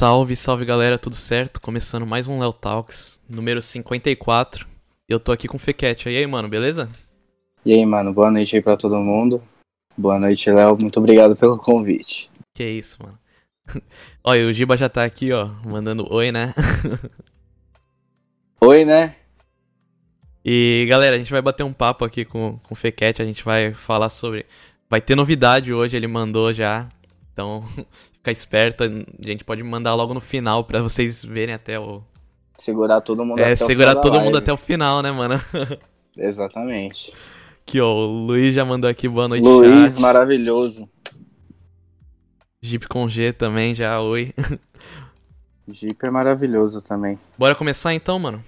Salve, salve galera, tudo certo? Começando mais um Léo Talks, número 54. Eu tô aqui com o Fequete. E aí, mano, beleza? E aí, mano, boa noite aí pra todo mundo. Boa noite, Léo. Muito obrigado pelo convite. Que isso, mano. Olha, o Giba já tá aqui, ó, mandando oi, né? oi, né? E galera, a gente vai bater um papo aqui com, com o Fequete, a gente vai falar sobre. Vai ter novidade hoje, ele mandou já. Então, fica esperto, a gente pode mandar logo no final para vocês verem até o. Segurar todo mundo é, até segurar o todo mundo live. até o final, né, mano? Exatamente. Aqui, ó, o Luiz já mandou aqui boa noite. Luiz, chat. maravilhoso. Jeep com G também, já, oi. Jeep é maravilhoso também. Bora começar então, mano?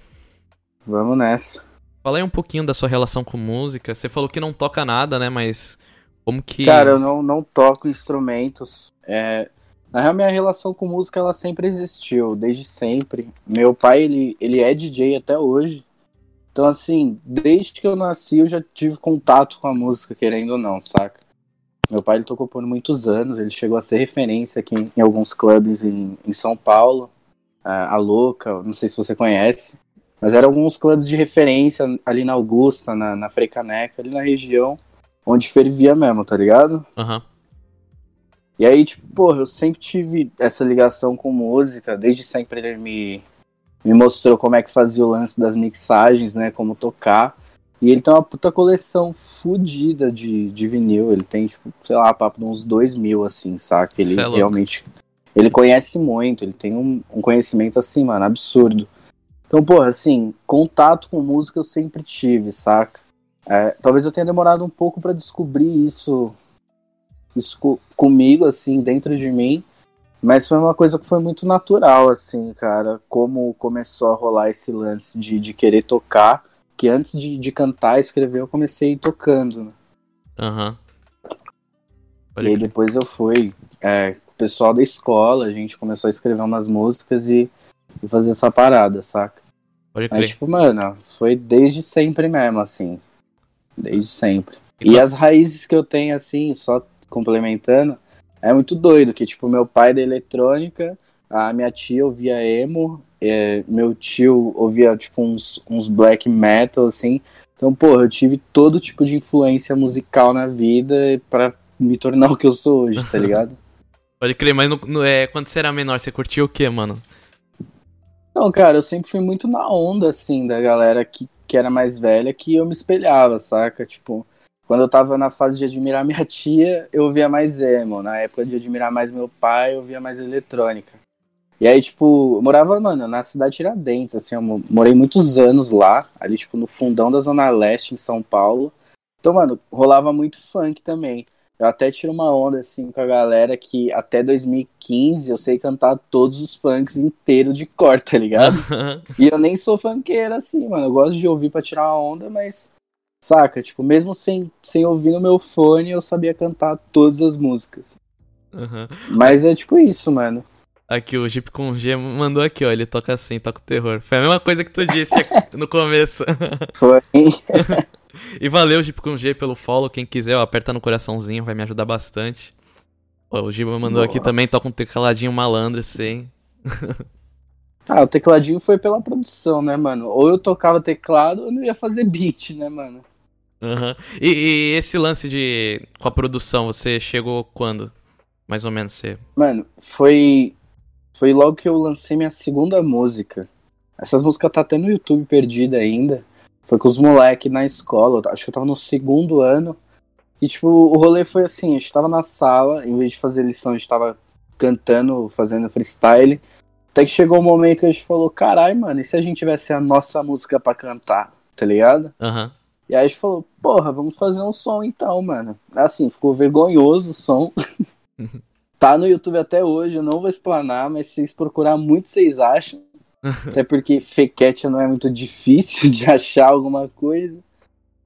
Vamos nessa. Fala aí um pouquinho da sua relação com música. Você falou que não toca nada, né? Mas como que. Cara, eu não, não toco instrumentos. É... Na real, minha relação com música ela sempre existiu, desde sempre. Meu pai, ele, ele é DJ até hoje. Então, assim, desde que eu nasci, eu já tive contato com a música, querendo ou não, saca? Meu pai, ele tocou por muitos anos, ele chegou a ser referência aqui em, em alguns clubes em, em São Paulo. A Louca, não sei se você conhece. Mas eram alguns clubes de referência ali na Augusta, na, na Freicaneca, ali na região onde fervia mesmo, tá ligado? Aham. Uhum. E aí, tipo, porra, eu sempre tive essa ligação com música, desde sempre ele me, me mostrou como é que fazia o lance das mixagens, né, como tocar. E ele tem uma puta coleção fodida de, de vinil, ele tem, tipo, sei lá, papo de uns dois mil, assim, saca? Ele é realmente, ele conhece muito, ele tem um, um conhecimento, assim, mano, absurdo. Então, porra, assim, contato com música eu sempre tive, saca? É, talvez eu tenha demorado um pouco para descobrir isso, isso co comigo, assim, dentro de mim. Mas foi uma coisa que foi muito natural, assim, cara. Como começou a rolar esse lance de, de querer tocar. Que antes de, de cantar, escrever, eu comecei tocando, né? Aham. Uhum. E aí depois eu fui. É, o pessoal da escola, a gente começou a escrever umas músicas e, e fazer essa parada, saca? Pode Mas, tipo, mano, foi desde sempre mesmo, assim. Desde sempre. E, as raízes que eu tenho, assim, só complementando, é muito doido, que, tipo, meu pai da eletrônica, a minha tia ouvia emo, é, meu tio ouvia, tipo, uns, uns black metal, assim. Então, porra, eu tive todo tipo de influência musical na vida para me tornar o que eu sou hoje, tá ligado? Pode crer, mas no, no, é, quando você era menor, você curtia o que, mano? Não, cara, eu sempre fui muito na onda, assim, da galera que, que era mais velha, que eu me espelhava, saca? Tipo, quando eu tava na fase de admirar minha tia, eu via mais emo. Na época de admirar mais meu pai, eu via mais eletrônica. E aí, tipo, eu morava, mano, na cidade de Tiradentes, assim, eu morei muitos anos lá, ali, tipo, no fundão da Zona Leste, em São Paulo. Então, mano, rolava muito funk também. Eu até tiro uma onda assim com a galera que até 2015 eu sei cantar todos os funks inteiros de cor, tá ligado? e eu nem sou funkeiro assim, mano. Eu gosto de ouvir pra tirar uma onda, mas. Saca? Tipo, mesmo sem, sem ouvir no meu fone, eu sabia cantar todas as músicas. Uhum. Mas é tipo isso, mano. Aqui, o Jeep com G mandou aqui, ó. Ele toca assim, toca o terror. Foi a mesma coisa que tu disse no começo. Foi. e valeu, Jeep com G, pelo follow. Quem quiser, ó, aperta no coraçãozinho, vai me ajudar bastante. Ó, o Giba mandou Boa. aqui também, toca um tecladinho malandro, sim. ah, o tecladinho foi pela produção, né, mano? Ou eu tocava teclado ou eu não ia fazer beat, né, mano? Uhum. E, e, esse lance de com a produção, você chegou quando? Mais ou menos você. Mano, foi. Foi logo que eu lancei minha segunda música. Essas músicas tá até no YouTube perdida ainda. Foi com os moleques na escola, acho que eu tava no segundo ano. E, tipo, o rolê foi assim: a gente tava na sala, em vez de fazer lição, a gente tava cantando, fazendo freestyle. Até que chegou um momento que a gente falou: carai, mano, e se a gente tivesse a nossa música para cantar, tá ligado? Aham. Uhum. E aí a gente falou: porra, vamos fazer um som então, mano. Assim, ficou vergonhoso o som. tá no YouTube até hoje, eu não vou explanar, mas se vocês procurar muito, vocês acham. Até porque fequete não é muito difícil de achar alguma coisa.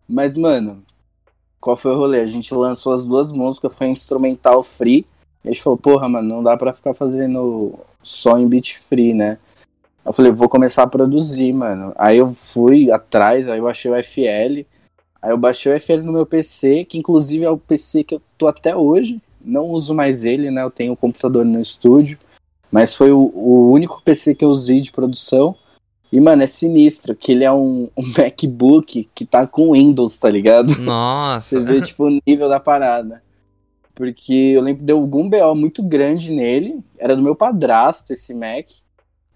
Mas, mano, qual foi o rolê? A gente lançou as duas músicas, foi instrumental free. E a gente falou, porra, mano, não dá pra ficar fazendo só em beat free, né? Eu falei, vou começar a produzir, mano. Aí eu fui atrás, aí eu achei o FL. Aí eu baixei o FL no meu PC, que inclusive é o PC que eu tô até hoje. Não uso mais ele, né? Eu tenho o computador no estúdio. Mas foi o, o único PC que eu usei de produção. E, mano, é sinistro, que ele é um, um MacBook que tá com Windows, tá ligado? Nossa. Você vê, tipo, o nível da parada. Porque eu lembro que deu algum BO muito grande nele. Era do meu padrasto esse Mac.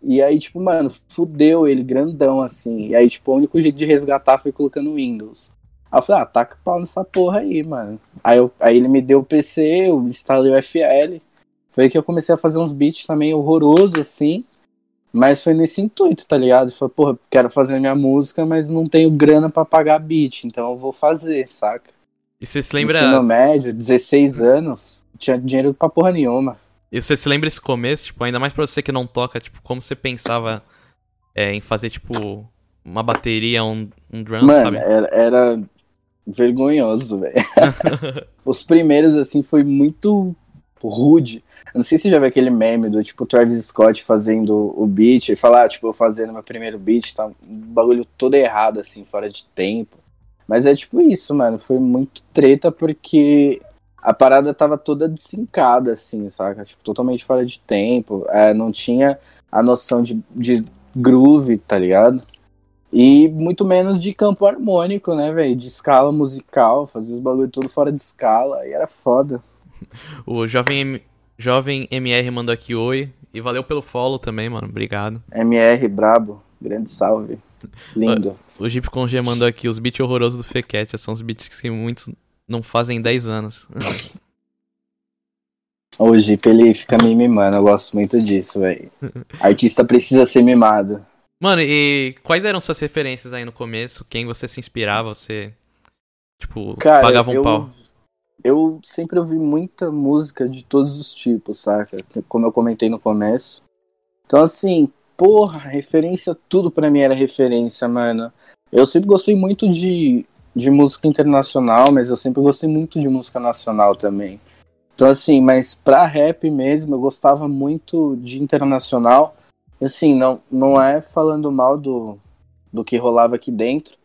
E aí, tipo, mano, fudeu ele grandão, assim. E aí, tipo, o único jeito de resgatar foi colocando Windows. Aí eu falei, ah, taca pau nessa porra aí, mano. Aí, eu, aí ele me deu o PC, eu instalei o FL. Foi aí que eu comecei a fazer uns beats também horrorosos, assim. Mas foi nesse intuito, tá ligado? Falei, porra, quero fazer minha música, mas não tenho grana para pagar beat, então eu vou fazer, saca? E você se lembra. Ensino médio, 16 anos, tinha dinheiro pra porra nenhuma. E você se lembra esse começo, tipo, ainda mais pra você que não toca, tipo, como você pensava é, em fazer, tipo, uma bateria, um, um drum, Mano, sabe? Era, era vergonhoso, velho. Os primeiros, assim, foi muito rude. Eu não sei se você já viu aquele meme do tipo Travis Scott fazendo o beat e falar, tipo, eu fazendo meu primeiro beat, tá um bagulho todo errado, assim, fora de tempo. Mas é tipo isso, mano. Foi muito treta porque a parada tava toda desincada, assim, saca? Tipo, totalmente fora de tempo. É, não tinha a noção de, de groove, tá ligado? E muito menos de campo harmônico, né, velho? De escala musical, fazia os bagulho tudo fora de escala. E era foda. O jovem, M... jovem MR mandou aqui oi. E valeu pelo follow também, mano. Obrigado. MR brabo. Grande salve. Lindo. O Jeep Conge mandou aqui os beats horrorosos do Fecat. São os beats que muitos não fazem 10 anos. O Jeep, ele fica me mimando. Eu gosto muito disso, velho. Artista precisa ser mimado. Mano, e quais eram suas referências aí no começo? Quem você se inspirava? Você, tipo, Cara, pagava um eu, pau? Eu sempre ouvi muita música de todos os tipos, saca? Como eu comentei no começo. Então, assim, porra, referência, tudo pra mim era referência, mano. Eu sempre gostei muito de, de música internacional, mas eu sempre gostei muito de música nacional também. Então, assim, mas pra rap mesmo, eu gostava muito de internacional. Assim, não, não é falando mal do, do que rolava aqui dentro,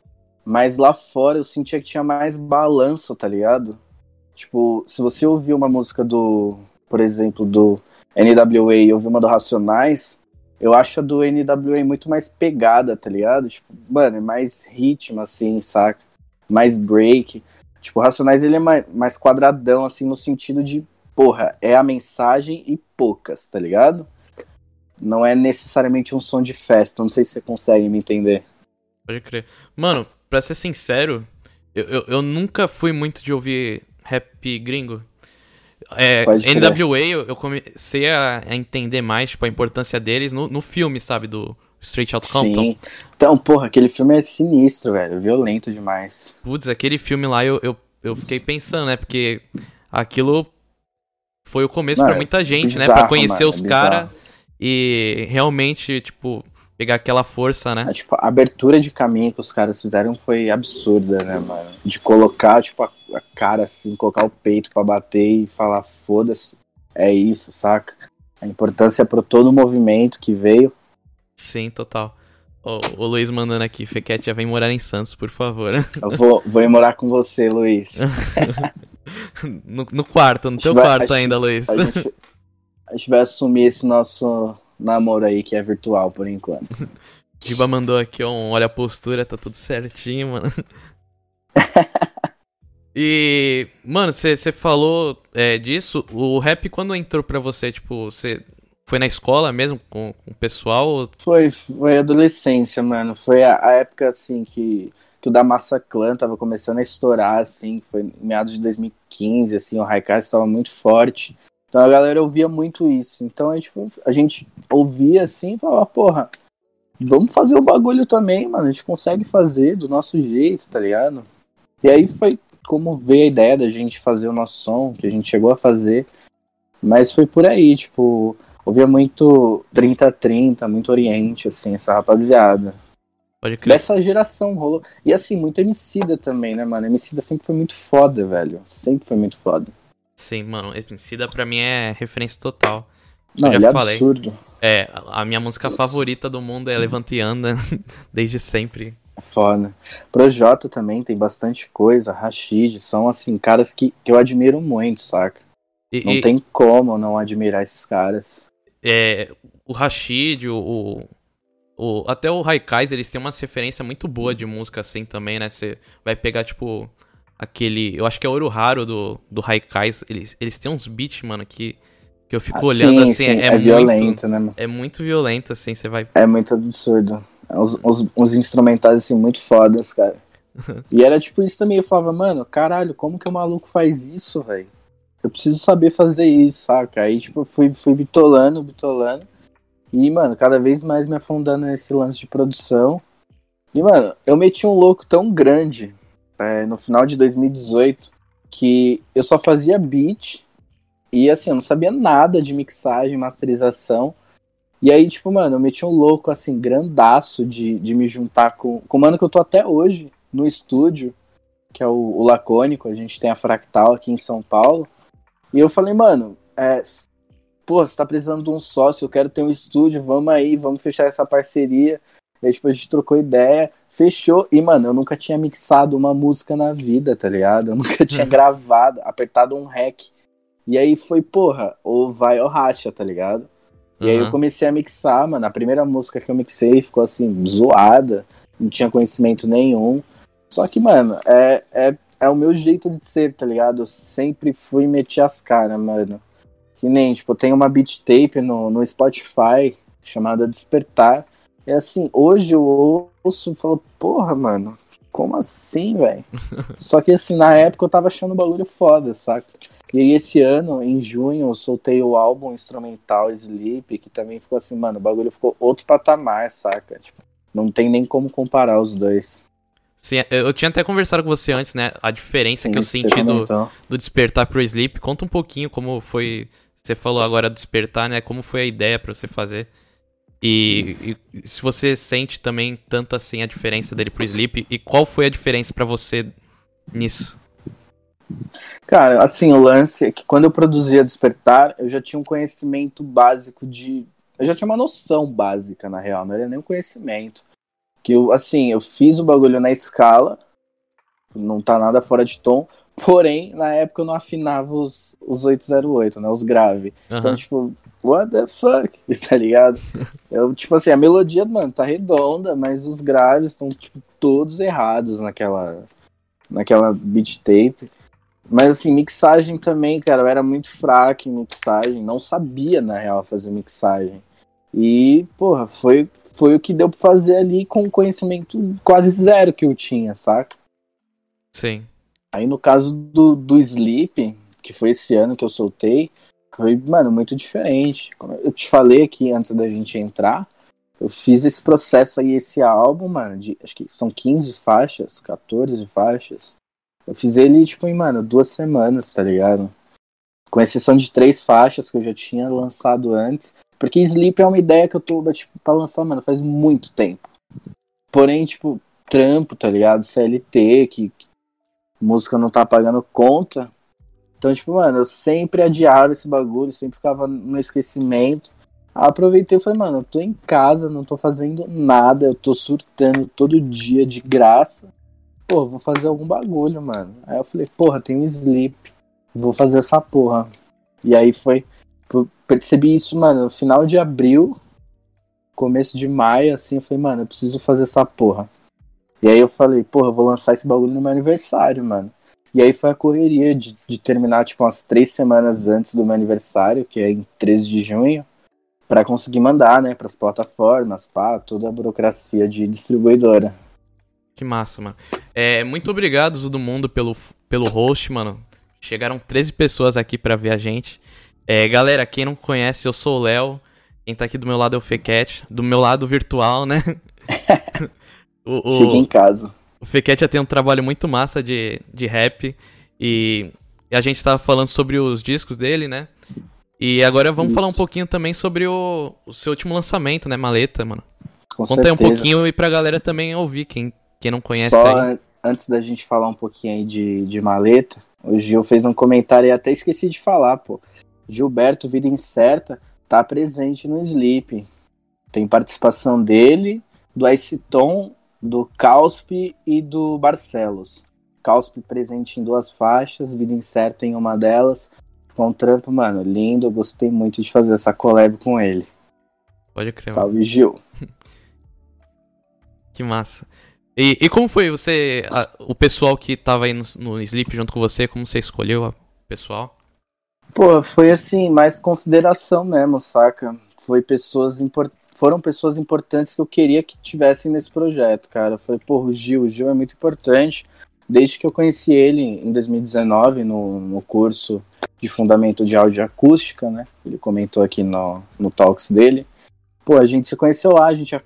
mas lá fora eu sentia que tinha mais balanço, tá ligado? Tipo, se você ouvir uma música do, por exemplo, do NWA e ouvir uma do Racionais, eu acho a do NWA muito mais pegada, tá ligado? Tipo, mano, é mais ritmo, assim, saca? Mais break. Tipo, o Racionais ele é mais, quadradão, assim, no sentido de, porra, é a mensagem e poucas, tá ligado? Não é necessariamente um som de festa, não sei se você consegue me entender. Pode crer. Mano, pra ser sincero, eu, eu, eu nunca fui muito de ouvir rap gringo. É. NWA, eu, eu comecei a, a entender mais, tipo, a importância deles no, no filme, sabe, do Straight Outta Compton. Sim. Então, porra, aquele filme é sinistro, velho. Violento demais. Putz, aquele filme lá eu, eu, eu fiquei pensando, né, porque aquilo foi o começo pra muita gente, né, bizarro, pra conhecer mano, os bizarro. caras e realmente, tipo, pegar aquela força, né. A, tipo, a abertura de caminho que os caras fizeram foi absurda, né, mano? De colocar, tipo, a, a cara assim, colocar o peito pra bater e falar, foda-se, é isso, saca? A importância pro todo o movimento que veio. Sim, total. O, o Luiz mandando aqui, Fequete já vem morar em Santos, por favor. Eu vou, vou ir morar com você, Luiz. no, no quarto, no teu vai- quarto ainda, Luiz. A gente, a gente vai assumir esse nosso namoro aí, que é virtual por enquanto. Giba mandou aqui, um olha a postura, tá tudo certinho, mano. e, mano, você falou é, disso, o rap quando entrou pra você, tipo, você foi na escola mesmo com, com o pessoal? Foi, foi adolescência, mano. Foi a, a época, assim, que, que o da Massa Clan tava começando a estourar, assim. Foi em meados de 2015, assim. O Raikais estava muito forte. Então a galera ouvia muito isso. Então a gente, a gente ouvia, assim, e falava, porra, vamos fazer o bagulho também, mano. A gente consegue fazer do nosso jeito, tá ligado? E aí foi como veio a ideia da gente fazer o nosso som, que a gente chegou a fazer. Mas foi por aí, tipo, ouvia muito 30-30, muito Oriente, assim, essa rapaziada. Pode crer. Dessa geração rolou. E assim, muito Emicida também, né, mano? Emicida sempre foi muito foda, velho. Sempre foi muito foda. Sim, mano, Emicida pra mim é referência total. Não, já é falei. absurdo. É, a a minha música favorita do mundo é Levanta e Anda, desde sempre. É foda. Projota também tem bastante coisa. Rashid, são assim, caras que, que eu admiro muito, saca? E, Não e- tem como não admirar esses caras. é, o Rashid, o, o, até o Raikais, eles têm uma referência muito boa de música assim também, né? Você vai pegar, tipo, aquele. Eu acho que é Ouro Raro do, do Raikais. Eles, eles têm uns beats, mano, que, que eu fico ah, olhando sim, assim. Sim. É, é, violento, né, mano? É muito violento, assim, você vai. É muito absurdo. Uns, uns, uns instrumentais, assim, muito fodas, cara. e era tipo isso também. Eu falava, mano, caralho, como que o maluco faz isso, velho? Eu preciso saber fazer isso, saca? Aí, tipo, fui, fui bitolando, bitolando. E, mano, cada vez mais me afundando nesse lance de produção. E, mano, eu meti um louco tão grande é, no final de 2018 que eu só fazia beat e, assim, eu não sabia nada de mixagem, masterização. E aí, tipo, mano, eu meti um louco, assim, grandaço de, de me juntar com, com o mano que eu tô até hoje no estúdio, que é o, o Lacônico. A gente tem a Fractal aqui em São Paulo. E eu falei, mano, é, pô, você tá precisando de um sócio, eu quero ter um estúdio, vamos aí, vamos fechar essa parceria. E aí, tipo, a gente trocou ideia, fechou. E, mano, eu nunca tinha mixado uma música na vida, tá ligado? Eu nunca tinha uhum. gravado, apertado um rec. E aí foi, porra, ou vai ou racha, tá ligado? E uhum. aí eu uhum. comecei a mixar, mano. A primeira música que eu mixei ficou assim, zoada, não tinha conhecimento nenhum. Só que, mano, é, é, é o meu jeito de ser, tá ligado? Eu sempre fui meter as caras, mano. Que nem, tipo, tem uma beat tape no, no Spotify chamada Despertar. E assim, hoje eu ouço e falo, porra, mano, como assim, velho? Só que assim, na época eu tava achando o bagulho foda, saca? E aí esse ano, em junho, eu soltei o álbum instrumental Sleep, que também ficou assim, mano, o bagulho ficou outro patamar, saca? Tipo, não tem nem como comparar os dois. Sim, eu tinha até conversado com você antes, né? A diferença Sim, que eu senti do, do despertar pro Sleep. Conta um pouquinho como foi você falou agora despertar, né? Como foi a ideia para você fazer? E, e, se você sente também tanto assim a diferença dele pro Sleep e qual foi a diferença para você nisso? Cara, assim, o lance é que quando eu produzia Despertar, eu já tinha um conhecimento básico de. Eu já tinha uma noção básica, na real, não era nem um conhecimento. Que eu, assim, eu fiz o bagulho na escala, não tá nada fora de tom, Porém, na época eu não afinava os, os 808, né? Os grave. Uhum. Então, tipo, what the fuck? Tá ligado? Eu, tipo assim, a melodia, mano, tá redonda, mas os graves estão, tipo, todos errados naquela, naquela beat tape. Mas assim, mixagem também, cara, eu era muito fraco em mixagem, não sabia, na real, fazer mixagem. E, porra, foi, foi o que deu pra fazer ali com conhecimento quase zero que eu tinha, saca? Sim. Aí no caso do, do Sleep, que foi esse ano que eu soltei, foi, mano, muito diferente. Como eu te falei aqui antes da gente entrar, eu fiz esse processo aí, esse álbum, mano, de, acho que são 15 faixas, 14 faixas. Eu fiz ele, tipo, em, mano, duas semanas, tá ligado? Com exceção de três faixas que eu já tinha lançado antes. Porque Sleep é uma ideia que eu tô, tipo, pra lançar, mano, faz muito tempo. Porém, tipo, trampo, tá ligado? CLT, que, música não tá pagando conta. Então, tipo, mano, eu sempre adiava esse bagulho, sempre ficava no esquecimento. Aproveitei e falei, mano, eu tô em casa, não tô fazendo nada, eu tô surtando todo dia de graça. Pô, vou fazer algum bagulho, mano. Aí eu falei, porra, tem um sleep, vou fazer essa porra. E aí foi, percebi isso, mano, no final de abril, começo de maio, assim, eu falei, mano, eu preciso fazer essa porra. E aí eu falei, porra, eu vou lançar esse bagulho no meu aniversário, mano. E aí foi a correria de, de terminar, tipo, umas três semanas antes do meu aniversário, que é em 13 de junho, para conseguir mandar, né, pras plataformas, pá, toda a burocracia de distribuidora. Que massa, mano. É, muito obrigado, todo mundo, pelo, pelo host, mano. Chegaram 13 pessoas aqui para ver a gente. É, galera, quem não conhece, eu sou o Léo. Quem tá aqui do meu lado é o Fequete. Do meu lado virtual, né? O, o, Fique em casa. O Fequete já tem um trabalho muito massa de, de rap. E a gente tava falando sobre os discos dele, né? E agora vamos Isso. falar um pouquinho também sobre o, o seu último lançamento, né? Maleta, mano. Com Conta certeza. aí um pouquinho e pra galera também ouvir, quem, quem não conhece Só aí. antes da gente falar um pouquinho aí de, de Maleta, o Gil fez um comentário e até esqueci de falar, pô. Gilberto Vida Incerta tá presente no Sleep. Tem participação dele, do Ice Tom do Causp e do Barcelos. Causp presente em duas faixas, Vida Incerta em uma delas. Ficou um trampo, mano, lindo. Eu gostei muito de fazer essa collab com ele. Pode crer. Salve, Gil. que massa. E, e como foi você, a, o pessoal que tava aí no, no Sleep junto com você, como você escolheu o pessoal? Pô, foi assim, mais consideração mesmo, saca? Foi pessoas import... Foram pessoas importantes que eu queria que tivessem nesse projeto, cara. Foi, pô, o Gil, o Gil é muito importante. Desde que eu conheci ele em 2019 no, no curso de Fundamento de Áudio Acústica, né? Ele comentou aqui no, no Talks dele. Pô, a gente se conheceu lá, a gente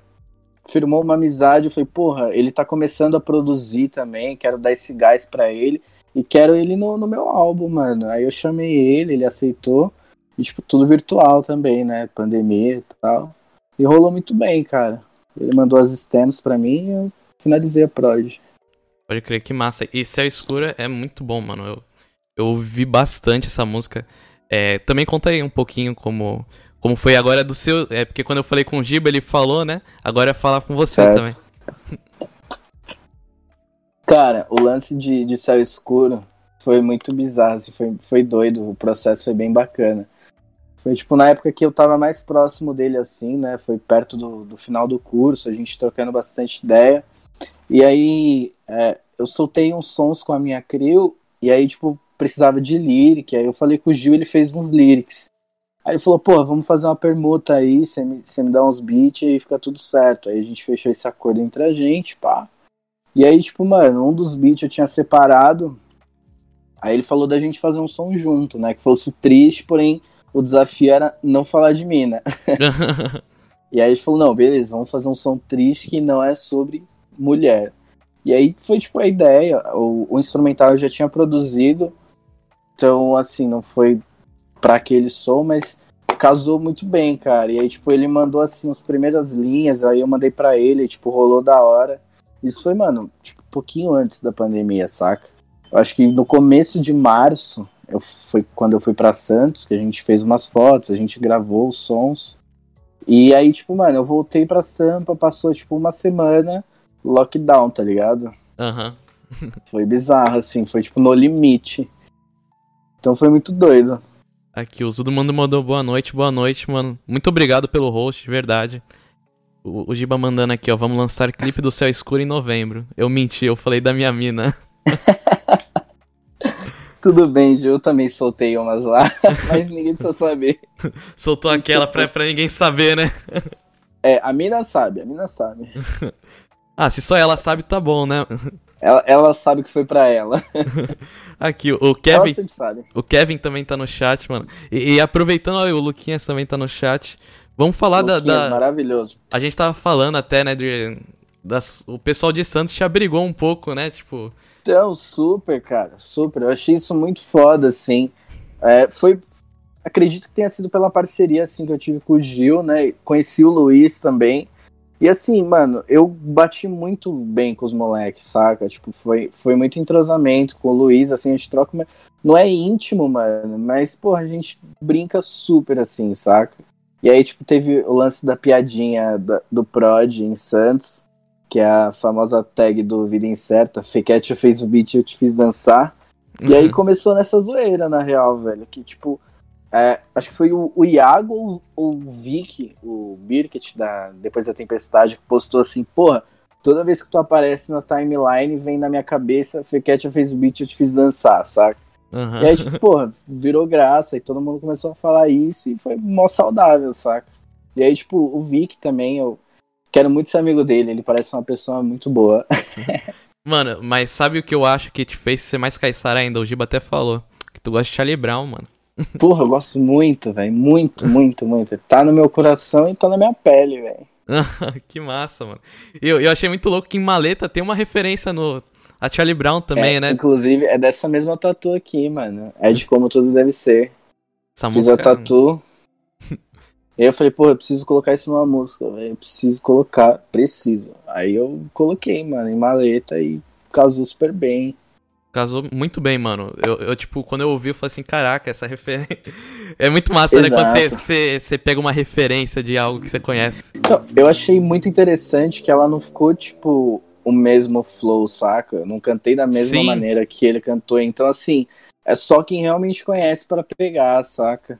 firmou uma amizade. Eu falei, porra, ele tá começando a produzir também, quero dar esse gás para ele. E quero ele no, no meu álbum, mano. Aí eu chamei ele, ele aceitou. E, tipo, tudo virtual também, né? Pandemia e tal. E rolou muito bem, cara. Ele mandou as stems pra mim e eu finalizei a prod. Pode crer, que massa. E Céu Escura é muito bom, mano. Eu, eu ouvi bastante essa música. É, também conta aí um pouquinho como, como foi agora do seu. É porque quando eu falei com o Giba, ele falou, né? Agora é falar com você certo. também. Cara, o lance de, de Céu Escuro foi muito bizarro, assim, foi, foi doido, o processo foi bem bacana. Foi tipo na época que eu tava mais próximo dele, assim, né? Foi perto do, do final do curso, a gente trocando bastante ideia. E aí é, eu soltei uns sons com a minha crew, e aí, tipo, precisava de lyric. Aí eu falei com o Gil, ele fez uns lyrics. Aí ele falou, pô, vamos fazer uma permuta aí, você me, você me dá uns beats e fica tudo certo. Aí a gente fechou esse acordo entre a gente, pá. E aí, tipo, mano, um dos beats eu tinha separado. Aí ele falou da gente fazer um som junto, né? Que fosse triste, porém o desafio era não falar de mim, né? e aí ele falou, não, beleza, vamos fazer um som triste que não é sobre mulher. E aí foi tipo a ideia, o, o instrumental eu já tinha produzido, então assim, não foi para aquele som, mas casou muito bem, cara. E aí, tipo, ele mandou assim as primeiras linhas, aí eu mandei para ele, e, tipo, rolou da hora. Isso foi, mano, tipo, um pouquinho antes da pandemia, saca? Eu acho que no começo de março, eu foi quando eu fui para Santos, que a gente fez umas fotos, a gente gravou os sons. E aí, tipo, mano, eu voltei pra Sampa, passou, tipo, uma semana, lockdown, tá ligado? Aham. Uhum. foi bizarro, assim, foi, tipo, no limite. Então foi muito doido. Aqui, o Zudo Mando mandou boa noite, boa noite, mano. Muito obrigado pelo host, de verdade. O, o Giba mandando aqui, ó, vamos lançar clipe do Céu Escuro em novembro. Eu menti, eu falei da minha mina. Tudo bem, Gil, eu também soltei umas lá, mas ninguém precisa saber. Soltou aquela pra, pra ninguém saber, né? É, a mina sabe, a mina sabe. ah, se só ela sabe, tá bom, né? Ela, ela sabe que foi pra ela. Aqui, o Kevin. O Kevin também tá no chat, mano. E, e aproveitando, ó, o Luquinhas também tá no chat. Vamos falar da, da. Maravilhoso. A gente tava falando até, né, de. Das... O pessoal de Santos te abrigou um pouco, né? Tipo. Então, super, cara, super. Eu achei isso muito foda, assim. É, foi. Acredito que tenha sido pela parceria, assim, que eu tive com o Gil, né? Conheci o Luiz também. E assim, mano, eu bati muito bem com os moleques, saca? Tipo, foi, foi muito entrosamento com o Luiz, assim, a gente troca. Não é íntimo, mano, mas, porra, a gente brinca super assim, saca? E aí, tipo, teve o lance da piadinha da, do Prod em Santos, que é a famosa tag do Vida Incerta. Fequete fez o beat e eu te fiz dançar. Uhum. E aí uhum. começou nessa zoeira, na real, velho. Que, tipo, é, acho que foi o, o Iago ou, ou o Vic, o Birket, da, depois da Tempestade, que postou assim, porra, toda vez que tu aparece na timeline, vem na minha cabeça, Fequete fez o beat e eu te fiz dançar, saca? Uhum. E aí, tipo, porra, virou graça e todo mundo começou a falar isso e foi mó saudável, saca? E aí, tipo, o Vic também, eu quero muito ser amigo dele, ele parece uma pessoa muito boa. Mano, mas sabe o que eu acho que te fez ser mais caiçara ainda? O Giba até falou que tu gosta de Charlie Brown, mano. Porra, eu gosto muito, velho. Muito, muito, muito. Tá no meu coração e tá na minha pele, velho. que massa, mano. Eu, eu achei muito louco que em Maleta tem uma referência no. A Charlie Brown também, é, né? Inclusive, é dessa mesma tatu aqui, mano. É de como tudo deve ser. Essa Fiz música... a tatu. E eu falei, pô, eu preciso colocar isso numa música, velho. Eu preciso colocar. Preciso. Aí eu coloquei, mano, em maleta e casou super bem. Casou muito bem, mano. Eu, eu, tipo, quando eu ouvi, eu falei assim, caraca, essa referência. é muito massa, Exato. né? Quando você, você, você, pega uma referência de algo que você conhece. Então, eu achei muito interessante que ela não ficou, tipo, o mesmo flow, saca? Eu não cantei da mesma Sim. maneira que ele cantou. Então, assim, é só quem realmente conhece para pegar, saca?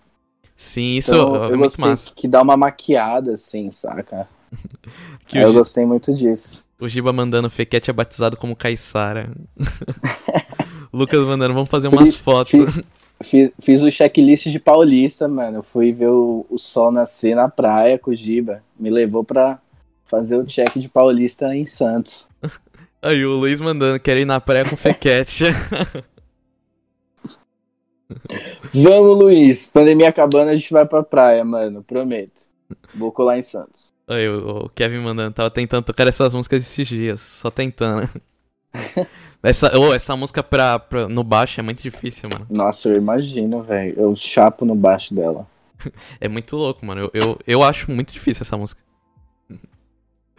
Sim, isso então, é eu muito massa. que dá uma maquiada, assim, saca? eu gostei muito disso. O Giba mandando Fequete é batizado como Caissara. Lucas mandando, vamos fazer umas fiz, fotos. Fiz, fiz, fiz, o checklist de paulista, mano. Eu fui ver o, o sol nascer na praia com o Giba. Me levou pra fazer o check de paulista em Santos. Aí o Luiz mandando, quero ir na praia com Fequete. Vamos, Luiz. Pandemia acabando, a gente vai pra praia, mano. Prometo. Vou colar em Santos. Aí, o, Kevin mandando, tava tentando tocar essas músicas esses dias, só tentando. essa, oh, essa música pra, pra, no baixo é muito difícil, mano. Nossa, eu imagino, velho. Eu chapo no baixo dela. é muito louco, mano. Eu, eu, eu acho muito difícil essa música.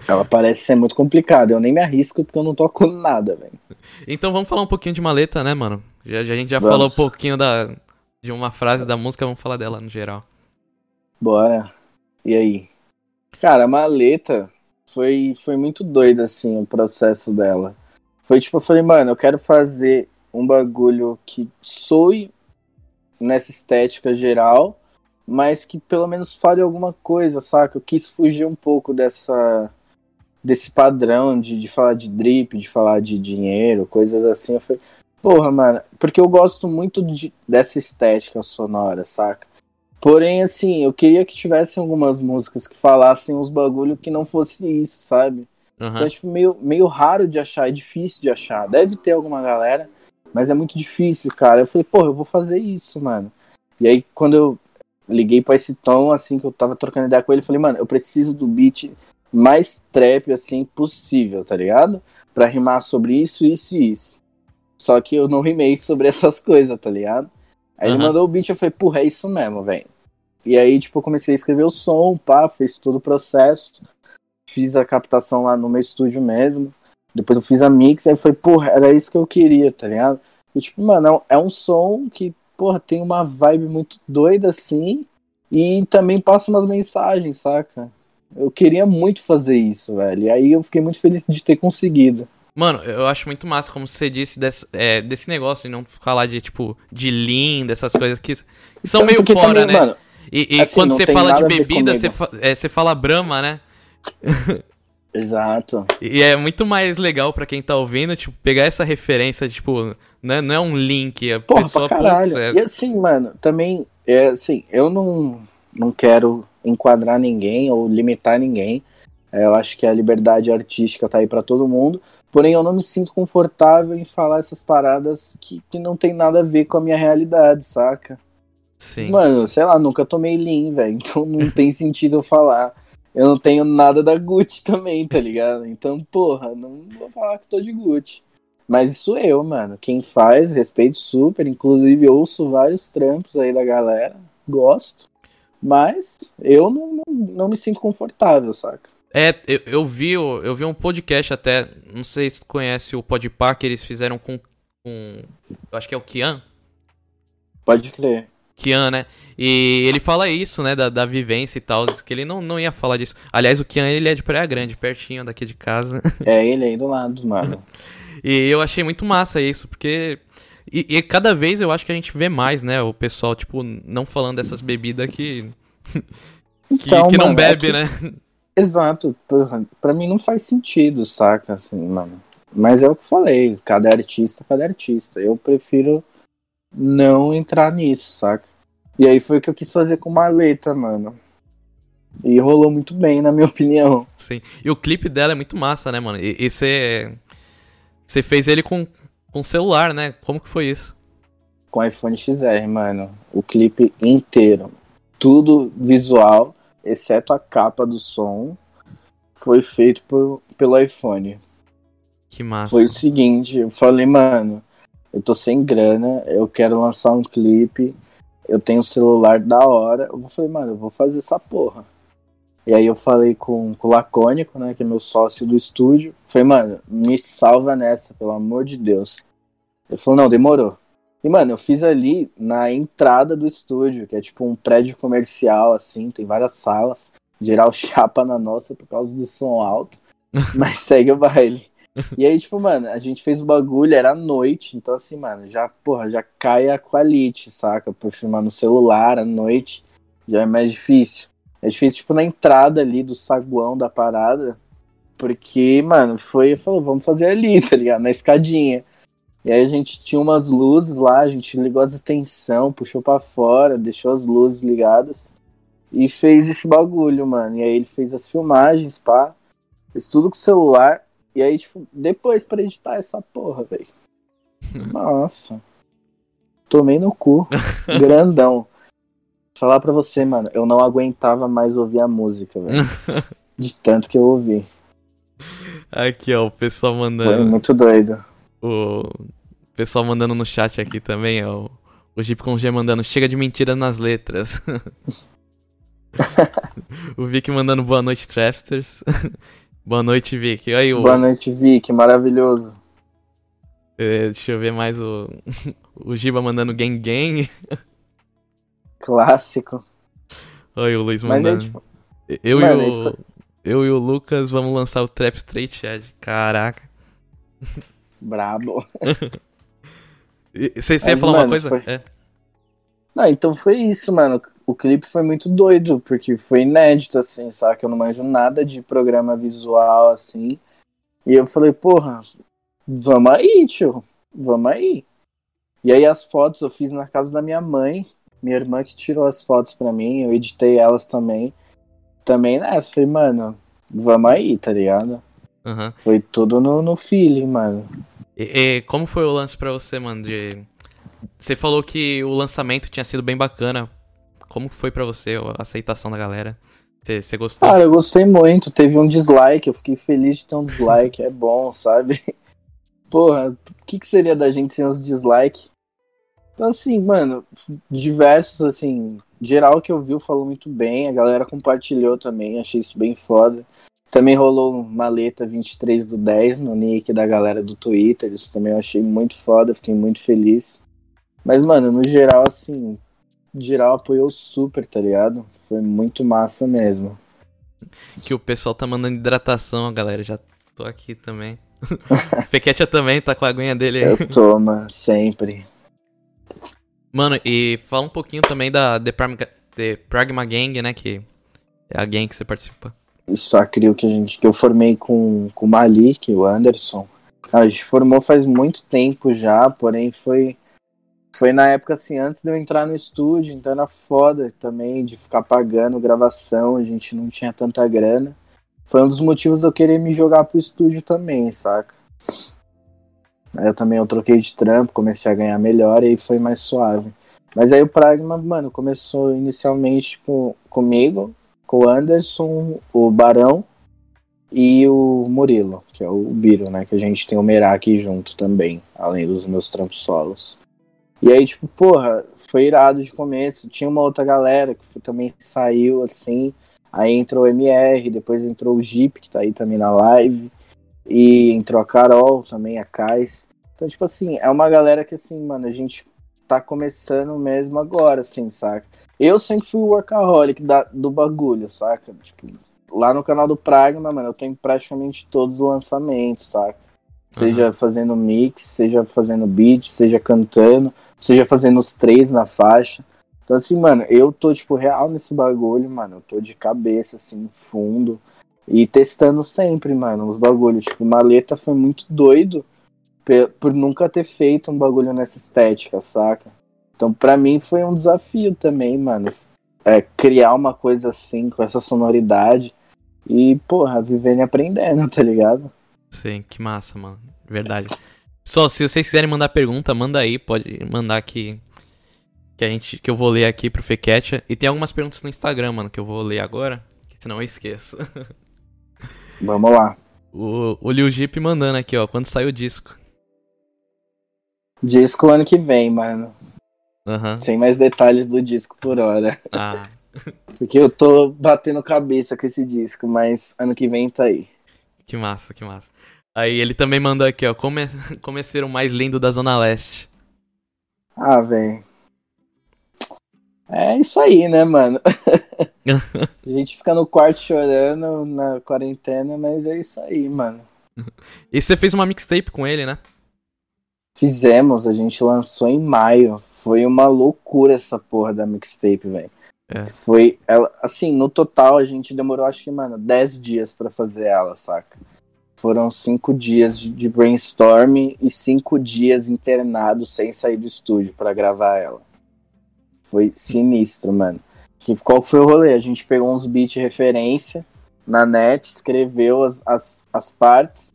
Ela parece ser muito complicada. Eu nem me arrisco porque eu não toco nada, velho. Então vamos falar um pouquinho de maleta, né, mano? Já, a gente já vamos. falou um pouquinho da, de uma frase da música, vamos falar dela no geral. Bora. E aí? Cara, a maleta foi, foi muito doida, assim, o processo dela. Foi tipo, eu falei, mano, eu quero fazer um bagulho que soe nessa estética geral, mas que pelo menos fale alguma coisa, saca? Eu quis fugir um pouco dessa desse padrão de, de falar de drip, de falar de dinheiro, coisas assim. Eu falei, porra, mano, porque eu gosto muito de, dessa estética sonora, saca? Porém, assim, eu queria que tivessem algumas músicas que falassem uns bagulho que não fosse isso, sabe? Uhum. Então é tipo, meio, meio raro de achar, é difícil de achar. Deve ter alguma galera, mas é muito difícil, cara. Eu falei, porra, eu vou fazer isso, mano. E aí, quando eu liguei pra esse tom, assim, que eu tava trocando ideia com ele, eu falei, mano, eu preciso do beat mais trap, assim, possível, tá ligado? Pra rimar sobre isso, isso e isso. Só que eu não rimei sobre essas coisas, tá ligado? Aí uhum. ele mandou o beat e eu falei, porra, é isso mesmo, velho. E aí, tipo, eu comecei a escrever o som, pá, fez todo o processo. Fiz a captação lá no meu estúdio mesmo. Depois eu fiz a mix, aí foi, porra, era isso que eu queria, tá ligado? E, tipo, mano, é um som que, porra, tem uma vibe muito doida assim. E também passa umas mensagens, saca? Eu queria muito fazer isso, velho. E aí eu fiquei muito feliz de ter conseguido. Mano, eu acho muito massa, como você disse, desse, é, desse negócio de não falar de, tipo, de lean, dessas coisas que, que são meio fora, também, né? Mano, e, e assim, quando você fala de bebida, você, fa é, você fala Brahma, né? Exato. E é muito mais legal para quem tá ouvindo, tipo, pegar essa referência, tipo, não é, não é um link, a Porra, pessoa... Pra caralho. É... E assim, mano, também, é assim, eu não, não quero enquadrar ninguém ou limitar ninguém. É, eu acho que a liberdade artística tá aí para todo mundo. Porém, eu não me sinto confortável em falar essas paradas que, que não tem nada a ver com a minha realidade, saca? Sim. Mano, sei lá, nunca tomei Lean, velho. Então não tem sentido eu falar. Eu não tenho nada da Gucci também, tá ligado? Então, porra, não vou falar que tô de Gucci. Mas isso eu, mano. Quem faz, respeito super. Inclusive, ouço vários trampos aí da galera. Gosto. Mas eu não, não, não me sinto confortável, saca? É, eu, eu, vi, eu vi um podcast até, não sei se tu conhece o Podpah, que eles fizeram com, com eu acho que é o Kian. Pode crer. Kian, né? E ele fala isso, né, da, da vivência e tal, que ele não, não ia falar disso. Aliás, o Kian, ele é de Praia Grande, pertinho daqui de casa. É, ele aí do lado, mano. e eu achei muito massa isso, porque... E, e, cada vez eu acho que a gente vê mais, né, o pessoal, tipo, não falando dessas bebidas que... que, então, que, não é bebe, é que... né? Exato, para mim não faz sentido, saca, assim, mano. Mas é o que eu falei, cada artista, cada artista. Eu prefiro não entrar nisso, saca? E aí foi o que eu quis fazer com Maleta, mano. E rolou muito bem, na minha opinião. Sim. E o clipe dela é muito massa, né, mano? E você. Você fez ele com, com celular, né? Como que foi isso? Com iPhone XR, mano. O clipe inteiro. Tudo visual exceto a capa do som, foi feito por, pelo iPhone. Que massa. Foi o seguinte, eu falei, mano, eu tô sem grana, eu quero lançar um clipe, eu tenho um celular da hora. Eu falei, mano, eu vou fazer essa porra. E aí eu falei com, com o Lacônico, né, que é meu sócio do estúdio. Falei, mano, me salva nessa, pelo amor de Deus. Ele falou, não, demorou. E, mano, eu fiz ali na entrada do estúdio, que é tipo um prédio comercial, assim, tem várias salas. Geral chapa na nossa por causa do som alto. mas segue o baile. E aí, tipo, mano, a gente fez o bagulho, era noite, então assim, mano, já, porra, já cai a quality, saca? Pra filmar no celular à noite, já é mais difícil. É difícil, tipo, na entrada ali do saguão da parada, porque, mano, foi, falou, vamos fazer ali, tá ligado? Na escadinha. E aí a gente tinha umas luzes lá, a gente ligou as extensão, puxou para fora, deixou as luzes ligadas e fez esse bagulho, mano. E aí ele fez as filmagens, pá, fez tudo com o celular. E aí, tipo, depois pra editar essa porra, velho. Nossa. Tomei no cu. Grandão. Falar pra você, mano, eu não aguentava mais ouvir a música, velho. De tanto que eu ouvi. Aqui, ó, o pessoal mandando. Foi muito doido. O pessoal mandando no chat aqui também, ó. O Jeep com G mandando, chega de mentiras nas letras. o Vic mandando boa noite, Trapsters. boa noite, Vic. Aí, o... Boa noite, Vic. Maravilhoso. É, deixa eu ver mais o. o Giba mandando gang gang. Clássico. Oi, o Luiz mandando. Mas é, tipo... Eu Mano, e o. Foi... Eu e o Lucas vamos lançar o Trap Straight Chad. Caraca. Brabo. Você ia falar mano, uma coisa? Foi... É. Não, então foi isso, mano. O clipe foi muito doido, porque foi inédito, assim, sabe? Eu não manjo nada de programa visual, assim. E eu falei, porra, vamos aí, tio. Vamos aí. E aí as fotos eu fiz na casa da minha mãe. Minha irmã que tirou as fotos pra mim, eu editei elas também. Também nessa, falei, mano, vamos aí, tá ligado? Uhum. Foi tudo no, no feeling, mano. E, e, como foi o lance pra você, mano? De... Você falou que o lançamento tinha sido bem bacana. Como foi para você a aceitação da galera? Você, você gostou? Cara, eu gostei muito. Teve um dislike, eu fiquei feliz de ter um dislike. é bom, sabe? Porra, o que, que seria da gente sem os dislikes? Então, assim, mano, diversos, assim, geral que eu vi falou muito bem, a galera compartilhou também, achei isso bem foda. Também rolou uma letra 23 do 10 no nick da galera do Twitter. Isso também eu achei muito foda, fiquei muito feliz. Mas, mano, no geral, assim, geral apoiou super, tá ligado? Foi muito massa mesmo. Que o pessoal tá mandando hidratação, galera. Já tô aqui também. Fequetia também tá com a aguinha dele aí. Eu tô, mano, sempre. Mano, e fala um pouquinho também da The Pragma, The Pragma Gang, né? Que é a gang que você participa só creio que a gente que eu formei com, com o Malik, o Anderson. A gente formou faz muito tempo já, porém foi foi na época assim, antes de eu entrar no estúdio, então era foda também de ficar pagando gravação, a gente não tinha tanta grana. Foi um dos motivos de eu querer me jogar pro estúdio também, saca? Aí eu também eu troquei de trampo, comecei a ganhar melhor e aí foi mais suave. Mas aí o Pragma, mano, começou inicialmente com, comigo, com o Anderson, o Barão e o Murilo, que é o Biro, né? Que a gente tem o Merak junto também, além dos meus trampos solos. E aí, tipo, porra, foi irado de começo. Tinha uma outra galera que também saiu assim. Aí entrou o MR, depois entrou o Jeep, que tá aí também na live. E entrou a Carol também, a Kais. Então, tipo assim, é uma galera que, assim, mano, a gente tá começando mesmo agora, assim, saca? Eu sempre fui o workaholic da, do bagulho, saca? Tipo, lá no canal do Pragma, mano, eu tenho praticamente todos os lançamentos, saca? Seja uhum. fazendo mix, seja fazendo beat, seja cantando, seja fazendo os três na faixa. Então, assim, mano, eu tô, tipo, real nesse bagulho, mano. Eu tô de cabeça, assim, fundo. E testando sempre, mano, os bagulhos. Tipo, Maleta foi muito doido por nunca ter feito um bagulho nessa estética, saca? Então, para mim foi um desafio também, mano. É, criar uma coisa assim, com essa sonoridade. E, porra, vivendo e aprendendo, tá ligado? Sim, que massa, mano. Verdade. Só, se vocês quiserem mandar pergunta, manda aí, pode mandar aqui. Que, a gente, que eu vou ler aqui pro Fequetia. E tem algumas perguntas no Instagram, mano, que eu vou ler agora. Que senão eu esqueço. Vamos lá. O, o Liu Jeep mandando aqui, ó. Quando sai o disco? Disco ano que vem, mano. Uhum. Sem mais detalhes do disco por hora. Ah. Porque eu tô batendo cabeça com esse disco, mas ano que vem tá aí. Que massa, que massa. Aí ele também mandou aqui, ó. Como, é, como é ser o mais lindo da Zona Leste? Ah, velho. É isso aí, né, mano? a gente fica no quarto chorando na quarentena, mas é isso aí, mano. E você fez uma mixtape com ele, né? Fizemos, a gente lançou em maio. Foi uma loucura essa porra da mixtape, velho. É. Foi, ela, assim, no total a gente demorou, acho que, mano, 10 dias pra fazer ela, saca? Foram cinco dias de, de brainstorm e cinco dias internado sem sair do estúdio pra gravar ela. Foi sinistro, mano. Que, qual foi o rolê? A gente pegou uns beats de referência na net, escreveu as, as, as partes.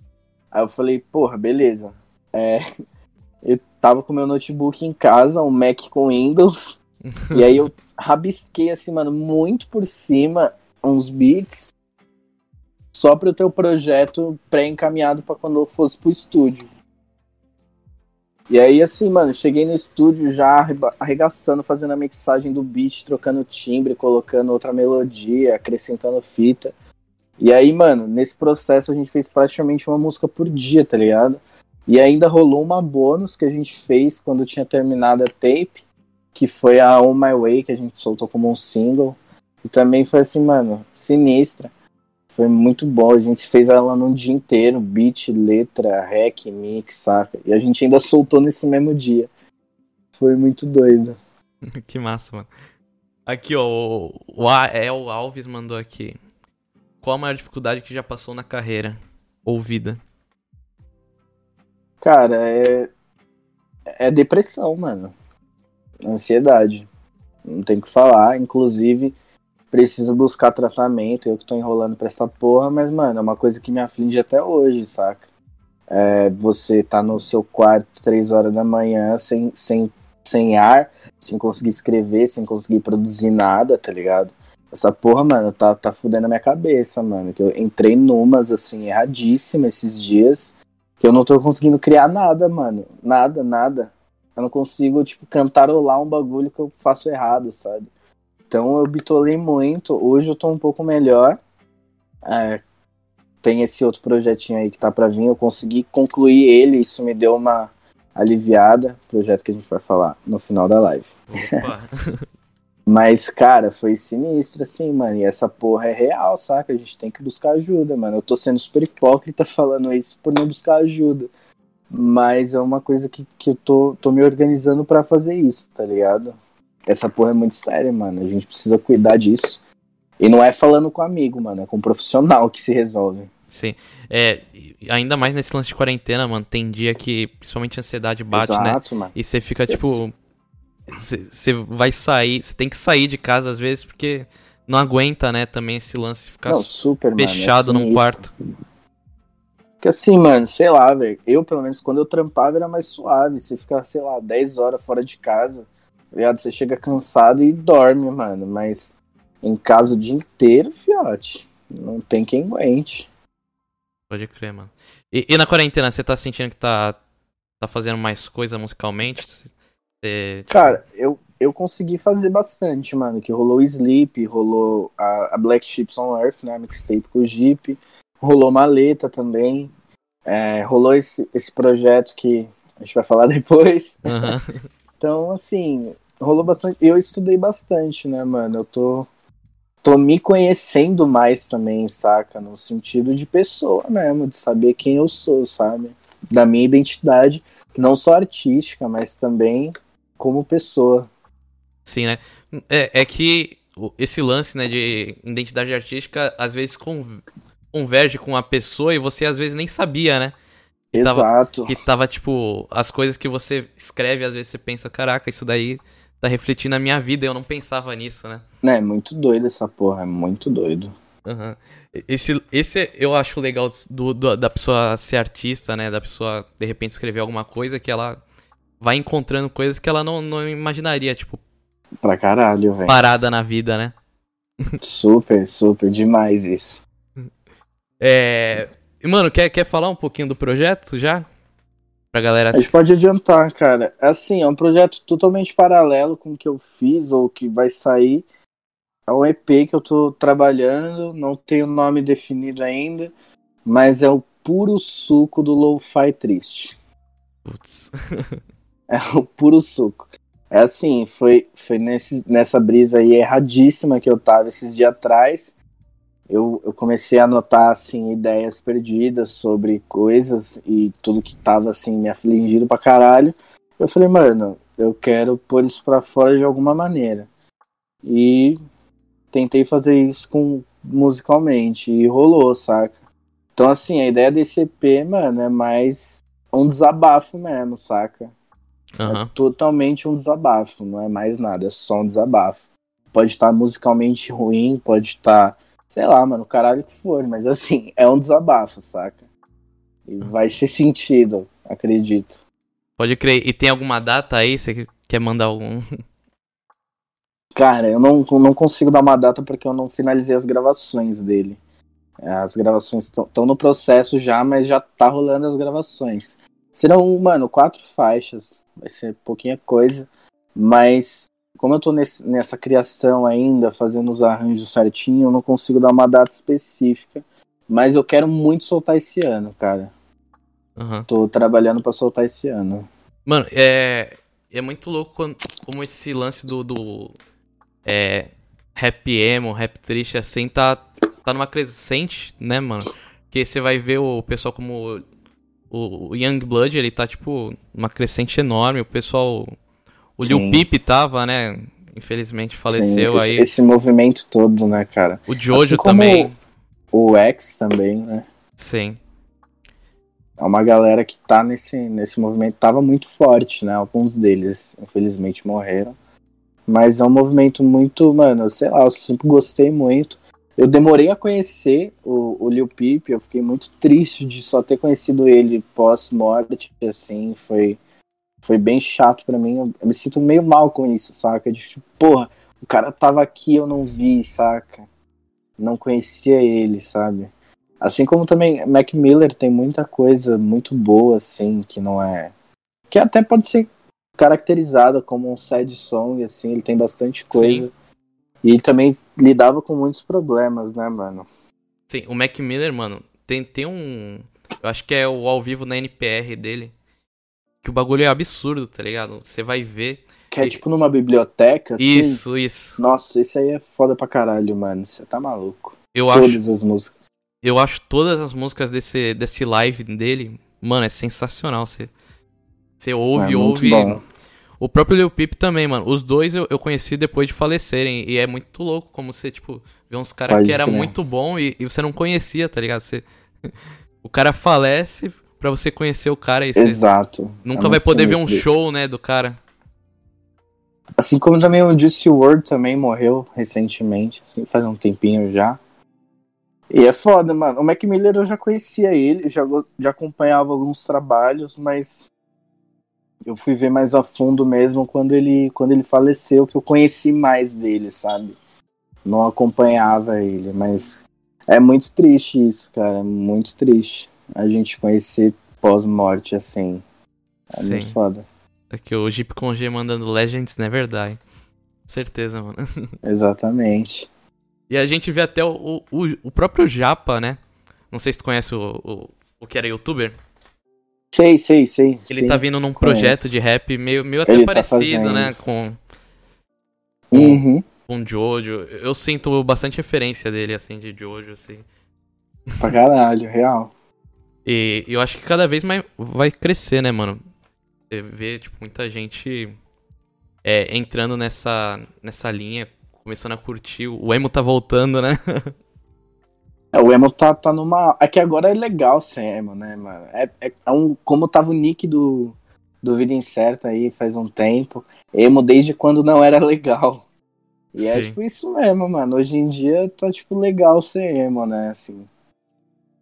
Aí eu falei, porra, beleza. É, eu tava com meu notebook em casa, um Mac com Windows. e aí eu rabisquei assim, mano, muito por cima uns beats só para o teu projeto pré-encaminhado para quando eu fosse pro estúdio. E aí, assim, mano, cheguei no estúdio já arregaçando, fazendo a mixagem do beat, trocando timbre, colocando outra melodia, acrescentando fita. E aí, mano, nesse processo a gente fez praticamente uma música por dia, tá ligado? E ainda rolou uma bônus que a gente fez quando tinha terminado a tape, que foi a On My Way, que a gente soltou como um single. E também foi assim, mano, sinistra. Foi muito bom. A gente fez ela num dia inteiro, beat, letra, rec, mix, saca? E a gente ainda soltou nesse mesmo dia. Foi muito doido. que massa, mano. Aqui, ó, o El Alves mandou aqui. Qual a maior dificuldade que já passou na carreira? Ou vida? Cara, é. É depressão, mano. Ansiedade. Não tem o que falar. Inclusive, preciso buscar tratamento, eu que tô enrolando pra essa porra, mas, mano, é uma coisa que me aflige até hoje, saca? É, você tá no seu quarto três horas da manhã sem, sem, sem ar, sem conseguir escrever, sem conseguir produzir nada, tá ligado? Essa porra, mano, tá, tá fudendo a minha cabeça, mano. Que eu entrei numas, assim, erradíssimas esses dias, que eu não tô conseguindo criar nada, mano. Nada, nada. Eu não consigo, tipo, cantarolar um bagulho que eu faço errado, sabe? Então eu bitolei muito. Hoje eu tô um pouco melhor. É, tem esse outro projetinho aí que tá para vir. Eu consegui concluir ele. Isso me deu uma aliviada. Projeto que a gente vai falar no final da live. Mas, cara, foi sinistro, assim, mano. E essa porra é real, saca? A gente tem que buscar ajuda, mano. Eu tô sendo super hipócrita falando isso por não buscar ajuda. Mas é uma coisa que, que eu tô, tô me organizando para fazer isso, tá ligado? Essa porra é muito séria, mano. A gente precisa cuidar disso. E não é falando com amigo, mano, é com um profissional que se resolve. Sim. É, ainda mais nesse lance de quarentena, mano, tem dia que principalmente a ansiedade bate, né? Exato, né? Mano. E você fica tipo você vai sair, você tem que sair de casa às vezes porque não aguenta, né, também esse lance de ficar não, super, fechado mano, é num quarto. Porque assim, mano, sei lá, velho. Eu, pelo menos, quando eu trampava era mais suave. Você ficar, sei lá, 10 horas fora de casa ligado? Você chega cansado e dorme, mano. Mas em casa o dia inteiro, fiote. Não tem quem aguente. Pode crer, mano. E, e, na quarentena, você tá sentindo que tá, tá fazendo mais coisa musicalmente? Você. Cara, eu, eu consegui fazer bastante, mano. Que rolou Sleep, rolou a, a Black Ships on Earth, né? A mixtape com o Jeep. Rolou Maleta também. É, rolou esse, esse projeto que a gente vai falar depois. Uhum. então, assim, rolou bastante. Eu estudei bastante, né, mano? Eu tô, tô me conhecendo mais também, saca? No sentido de pessoa mesmo, de saber quem eu sou, sabe? Da minha identidade, não só artística, mas também como pessoa. Sim, né? É, é que esse lance, né, de identidade artística, às vezes converge com a pessoa e você às vezes nem sabia, né? Exato. Tava, que tava, tipo, as coisas que você escreve, às vezes você pensa, caraca, isso daí tá refletindo a minha vida, eu não pensava nisso, né? É, muito doido essa porra, é muito doido. Uhum. Esse, esse eu acho legal do, do, da pessoa ser artista, né? Da pessoa, de repente, escrever alguma coisa que ela vai encontrando coisas que ela não, não imaginaria, tipo. Pra caralho, velho. Parada na vida, né? Super, super, demais isso. É. Mano, quer, quer falar um pouquinho do projeto já? Pra galera. A gente pode adiantar, cara. É assim, é um projeto totalmente paralelo com o que eu fiz ou que vai sair. É um EP que eu tô trabalhando, não tenho nome definido ainda, mas é o puro suco do lo-fi triste. Putz. é o puro suco. É assim, foi, foi nesse, nessa brisa aí erradíssima que eu tava esses dias atrás. Eu, eu comecei a anotar, assim, ideias perdidas sobre coisas e tudo que tava, assim, me afligindo pra caralho. Eu falei, mano, eu quero pôr isso pra fora de alguma maneira. E tentei fazer isso com musicalmente e rolou, saca? Então, assim, a ideia desse EP, mano, é mais um desabafo mesmo, saca? Aham. É totalmente um desabafo, não é mais nada, é só um desabafo. Pode estar musicalmente ruim, pode estar, sei lá, mano, caralho que for, mas assim, é um desabafo, saca? E vai ser sentido, acredito. Pode crer. E tem alguma data aí? Você quer mandar algum? Cara, eu não, não consigo dar uma data porque eu não finalizei as gravações dele. As gravações estão no processo já, mas já tá rolando as gravações. Serão, mano, quatro faixas. Vai ser pouquinha coisa. Mas como eu tô nesse, nessa criação ainda, fazendo os arranjos certinho, eu não consigo dar uma data específica. Mas eu quero muito soltar esse ano, cara. Aham. Tô trabalhando pra soltar esse ano. Mano, é. É muito louco quando- como esse lance do. do é. Rap emo, rap triste, assim, tá, tá numa crescente, né, mano? Porque você vai ver o pessoal como. O, o Young Blood, ele tá, tipo, numa crescente enorme. O pessoal. O Lil Sim. Peep tava, né? Infelizmente faleceu Sim, esse, aí. esse movimento todo, né, cara? O Jojo assim também. O X também, né? Sim. É uma galera que tá nesse, nesse movimento, tava muito forte, né? Alguns deles, infelizmente, morreram. Mas é um movimento muito, mano, sei lá, eu sempre gostei muito. Eu demorei a conhecer o, o Lil Peep, eu fiquei muito triste de só ter conhecido ele pós-morte, assim, foi, foi bem chato pra mim. Eu, eu me sinto meio mal com isso, saca? De tipo, porra, o cara tava aqui, eu não vi, saca? Não conhecia ele, sabe? Assim como também Mac Miller tem muita coisa muito boa, assim, que não é. Que até pode ser caracterizada como um sad song, assim, ele tem bastante coisa. Sim. E ele também lidava com muitos problemas, né, mano? Sim, o Mac Miller, mano, tem, tem um. Eu acho que é o ao vivo na NPR dele. Que o bagulho é absurdo, tá ligado? Você vai ver. Que é tipo numa biblioteca, assim. Isso, isso. Nossa, esse aí é foda pra caralho, mano. Você tá maluco. Eu acho, Todas as músicas. eu acho todas as músicas desse, desse live dele, mano, é sensacional. Você, você ouve, é ouve. bom. O próprio Lil Peep também, mano. Os dois eu, eu conheci depois de falecerem. E é muito louco como você, tipo, vê uns caras que era crer. muito bom e, e você não conhecia, tá ligado? Você, o cara falece pra você conhecer o cara e Exato. nunca É vai poder ver um isso. show, né, do cara. Assim como também o Juicy WRLD também morreu recentemente, assim, faz um tempinho já. E é foda, mano. O Mac Miller eu já conhecia ele, já, já acompanhava alguns trabalhos, mas eu fui ver mais a fundo mesmo quando ele, quando ele faleceu, que eu conheci mais dele, sabe? Não acompanhava ele, mas é muito triste isso, cara. É muito triste a gente conhecer pós-morte assim. É Sim. muito foda. Aqui o Jeep com G mandando Legends Never Die. Certeza, mano. Exatamente. E a gente vê até o, o, o próprio Japa, né? Não sei se tu conhece o, o, o que era youtuber. Sei, sei, sei. Ele sim. tá vindo num conheço. projeto de rap meio, meio até Ele tá parecido, fazendo. né? Com, Uhum. com Jojo. Eu sinto bastante referência dele, assim, de Jojo, assim. Pra caralho, real. E eu acho que cada vez mais vai crescer, né, mano? Você vê, tipo, muita gente é, entrando nessa, nessa linha, começando a curtir. O emo tá voltando, né? É, o emo tá, tá numa. É que agora é legal ser emo, né, mano? É, é, é um. Como tava o nick do, do Vida Incerta aí faz um tempo. Emo desde quando não era legal. E é Sim. tipo isso mesmo, mano. Hoje em dia tá, tipo, legal ser emo, né? Assim.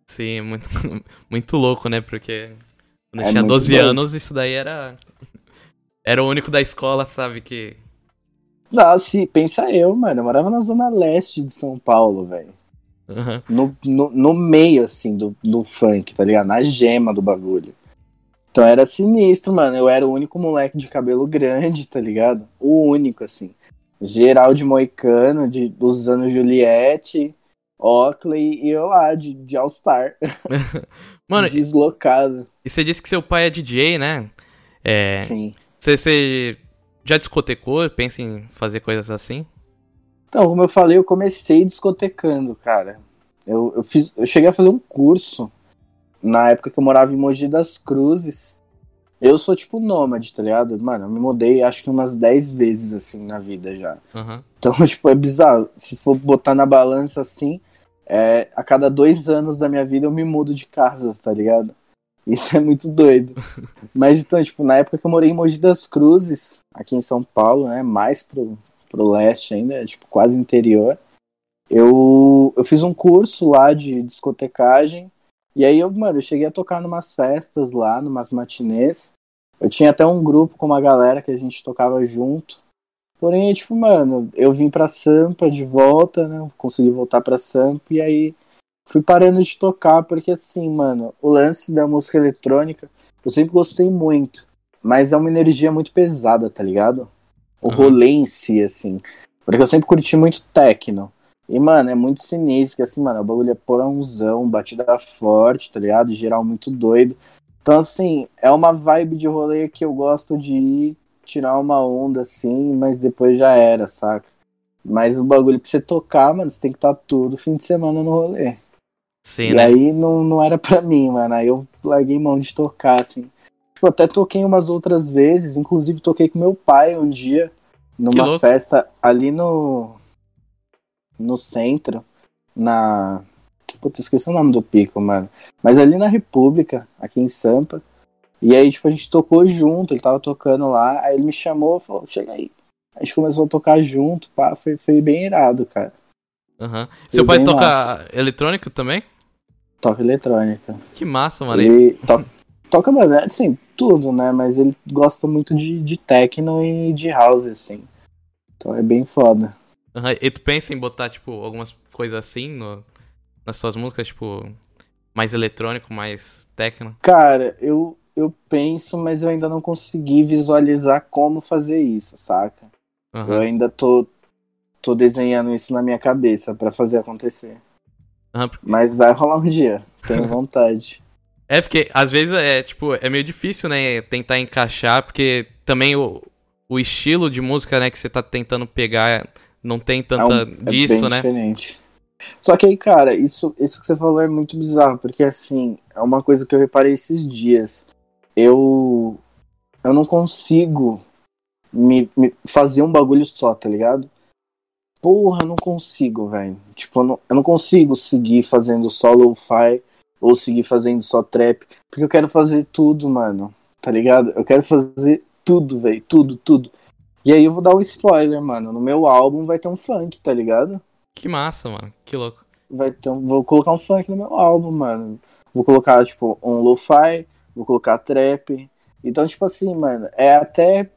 Sim, é muito, muito louco, né? Porque quando eu É tinha muito 12 doido. anos, isso daí era. Era o único da escola, sabe? Que. Nossa, pensa eu, mano. Eu morava na zona leste de São Paulo, velho. Aham. no, no, no meio, assim, do, do funk, tá ligado? Na gema do bagulho. Então era sinistro, mano. Eu era o único moleque de cabelo grande, tá ligado? O único, assim. Geral de moicano, de, usando Juliette, Oakley e eu lá, de, de All-Star. Mano, Deslocado. e você disse que seu pai é DJ, né? É. Sim. Você, você já discotecou? Pensa em fazer coisas assim? Então, como eu falei, eu comecei discotecando, cara. Eu, eu, fiz, eu cheguei a fazer um curso na época que eu morava em Mogi das Cruzes. Eu sou tipo nômade, tá ligado? Mano, eu me mudei acho que umas 10 vezes assim na vida já. Uhum. Então, tipo, é bizarro. Se for botar na balança assim, é, a cada dois anos da minha vida eu me mudo de casas, tá ligado? Isso é muito doido. Mas então, tipo, na época que eu morei em Mogi das Cruzes, aqui em São Paulo, né? Mais pro, pro leste ainda, tipo, quase interior. Eu, eu fiz um curso lá de discotecagem. E aí eu, mano, eu cheguei a tocar numas festas lá, numas matinês. Eu tinha até um grupo com uma galera que a gente tocava junto. Porém, tipo, mano, eu vim pra Sampa de volta, né? Consegui voltar pra Sampa e aí fui parando de tocar, porque assim, mano, o lance da música eletrônica, eu sempre gostei muito. Mas é uma energia muito pesada, tá ligado? O uhum. rolê em si, assim. Porque eu sempre curti muito techno. E, mano, é muito sinistro, que assim, mano, o bagulho é porãozão, batida forte, tá ligado? Em geral, muito doido. Então, assim, é uma vibe de rolê que eu gosto de ir, tirar uma onda, assim, mas depois já era, saca? Mas o bagulho pra você tocar, mano, você tem que estar tá todo fim de semana no rolê. Sim, e né? aí não, não era pra mim, mano. Aí eu larguei mão de tocar, assim. Tipo, até toquei umas outras vezes, inclusive toquei com meu pai um dia, numa festa ali no no centro, na. Puta, esqueci o nome do pico, mano. Mas ali na República, aqui em Sampa. E aí, tipo, a gente tocou junto, ele tava tocando lá, aí ele me chamou e falou, chega aí. A gente começou a tocar junto, pá, foi, foi bem irado, cara. Uhum. Seu pai toca massa. eletrônico também? Toca eletrônica. Que massa, mano. Ele to toca, mano, assim, tudo, né? Mas ele gosta muito de, de techno e de house, assim. Então é bem foda. Uhum. E tu pensa em botar, tipo, algumas coisas assim no, nas suas músicas, tipo, mais eletrônico, mais techno? Cara, eu, eu penso, mas eu ainda não consegui visualizar como fazer isso, saca? Uhum. Eu ainda tô, tô desenhando isso na minha cabeça para fazer acontecer. Uhum. Mas vai rolar um dia, tenho vontade. É, porque às vezes é, tipo, é meio difícil, né, tentar encaixar, porque também o, o estilo de música, né, que você tá tentando pegar não tem tanta é um, disso, é bem né? Diferente. Só que aí, cara, isso, isso que você falou é muito bizarro, porque assim, é uma coisa que eu reparei esses dias. Eu. Eu não consigo me, me fazer um bagulho só, tá ligado? Porra, não consigo, velho. Tipo, eu não, eu não consigo seguir fazendo só lo-fi ou seguir fazendo só trap, porque eu quero fazer tudo, mano. Tá ligado? Eu quero fazer tudo, velho. Tudo, tudo. E aí eu vou dar um spoiler, mano. No meu álbum vai ter um funk, tá ligado? Que massa, mano. Que louco. Vai ter um... Vou colocar um funk no meu álbum, mano. Vou colocar, tipo, um lo-fi, vou colocar trap. Então, tipo assim, mano, é até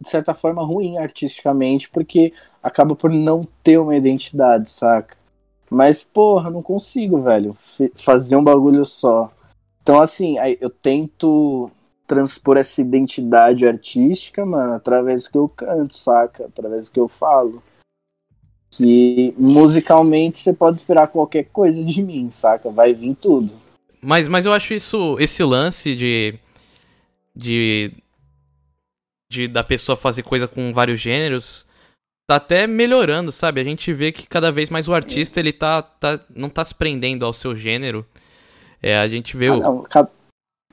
de certa forma ruim artisticamente, porque acaba por não ter uma identidade, saca? Mas, porra, não consigo, velho, fazer um bagulho só. Então, assim, eu tento transpor essa identidade artística, mano, através do que eu canto, saca? Através do que eu falo. Que musicalmente você pode esperar qualquer coisa de mim, saca? Vai vir tudo. Mas, mas eu acho isso, esse lance de. de. de da pessoa fazer coisa com vários gêneros. Tá até melhorando, sabe? A gente vê que cada vez mais o artista, ele tá, tá não tá se prendendo ao seu gênero. É, a gente vê ah, o... Não,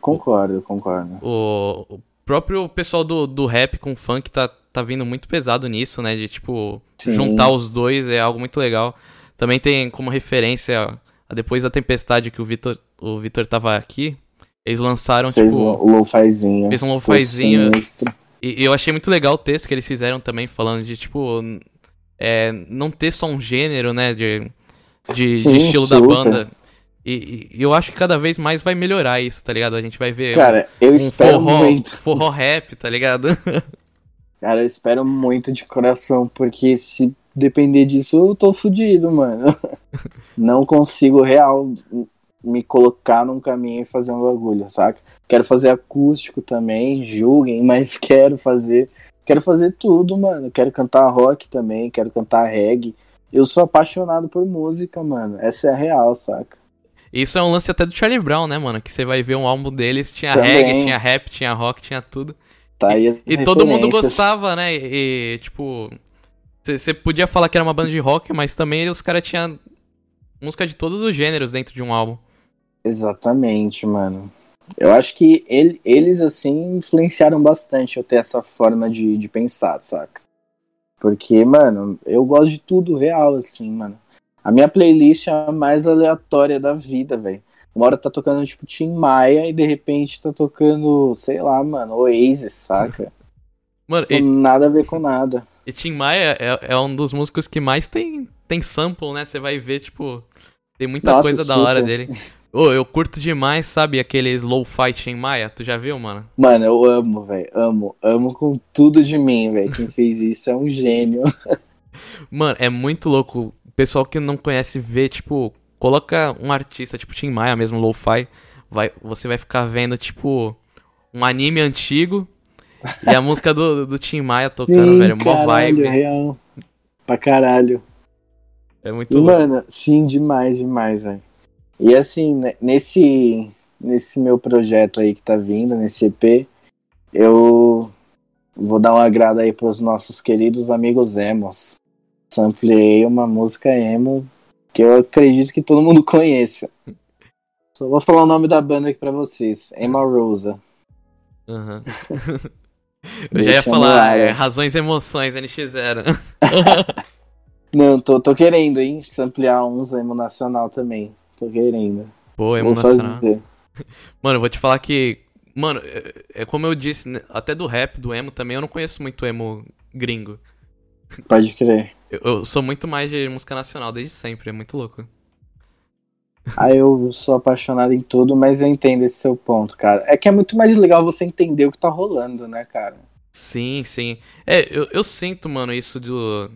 Concordo, concordo. O, o próprio pessoal do, do rap com funk tá, tá vindo muito pesado nisso, né? De, tipo, Sim. juntar os dois é algo muito legal. Também tem como referência, depois da tempestade que o Vitor o Vitor tava aqui, eles lançaram, fez tipo... o lo-fizinho. Fez um lo-fizinho. E, e eu achei muito legal o texto que eles fizeram também, falando de, tipo... É, não ter só um gênero, né? De, de, Sim, de estilo super. da banda. E, e, eu acho que cada vez mais vai melhorar isso, tá ligado? A gente vai ver. Cara, um, eu um espero forró, muito. Forró rap, tá ligado? Cara, eu espero muito de coração, porque se depender disso, eu tô fudido, mano. Não consigo real me colocar num caminho e fazer um bagulho, saca? Quero fazer acústico também, julguem, mas quero fazer. Quero fazer tudo, mano. Quero cantar rock também, quero cantar reggae. Eu sou apaixonado por música, mano. Essa é a real, saca? Isso é um lance até do Charlie Brown, né, mano? Que você vai ver um álbum deles, tinha Também. reggae, tinha rap, tinha rock, tinha tudo. Tá aí e, e todo mundo gostava, né? E, tipo, você podia falar que era uma banda de rock, mas também os caras tinham música de todos os gêneros dentro de um álbum. Exatamente, mano. Eu acho que ele, eles, assim, influenciaram bastante eu ter essa forma de, de pensar, saca? Porque, mano, eu gosto de tudo real, assim, mano. A minha playlist é a mais aleatória da vida, velho. Uma hora tá tocando, tipo, Tim Maia e de repente tá tocando, sei lá, mano, Oasis, saca? Mano, e, nada a ver com nada. E Tim Maia é, é um dos músicos que mais tem, tem sample, né? Você vai ver, tipo, tem muita Nossa, coisa super. da hora dele. Ô, oh, eu curto demais, sabe, aqueles low-fi Tim Maia. Tu já viu, mano? Mano, eu amo, velho. Amo. Amo com tudo de mim, velho. Quem fez isso é um gênio. mano, é muito louco. O pessoal que não conhece vê, tipo, coloca um artista, tipo Tim Maia mesmo, low-fi. Vai, você vai ficar vendo, tipo, um anime antigo e a música do, do Tim Maia tocando, sim, velho. Mó caralho, vibe. Real. Pra caralho. É muito louco. Mano, sim, demais, demais, velho. E assim, nesse, nesse meu projeto aí que tá vindo, nesse EP, eu vou dar um agrado aí pros nossos queridos amigos emos. Sampleei uma música emo que eu acredito que todo mundo conheça. Só vou falar o nome da banda aqui pra vocês. Emma Rosa. Uhum. Eu já ia falar é, Razões e Emoções, NX0. Não, tô, tô querendo, hein? Samplear uns emo nacional também. Tô querendo. Pô, emo nacional. Fazer. Mano, eu vou te falar que. Mano, é, é como eu disse, né, até do rap, do emo também, eu não conheço muito emo gringo. Pode crer. Eu, eu sou muito mais de música nacional desde sempre, é muito louco. Ah, eu sou apaixonado em tudo, mas eu entendo esse seu ponto, cara. É que é muito mais legal você entender o que tá rolando, né, cara? Sim, sim. É, eu, eu sinto, mano, isso do,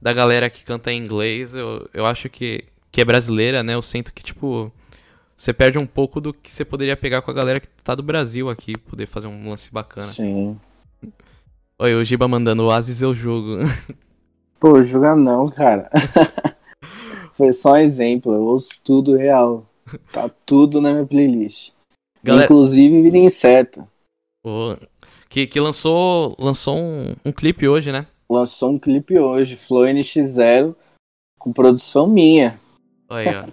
da galera que canta em inglês. Eu, eu acho que, que é brasileira, né? Eu sinto que, tipo, você perde um pouco do que você poderia pegar com a galera que tá do Brasil aqui, poder fazer um lance bacana. Sim. Oi, o Giba mandando o Asis eu jogo. Pô, joga não, cara. Foi só um exemplo, eu ouço tudo real. Tá tudo na minha playlist. Galera... Inclusive Vida Incerta. Oh, que, que lançou, lançou um, um clipe hoje, né? Lançou um clipe hoje, Flow NX0, com produção minha. Olha.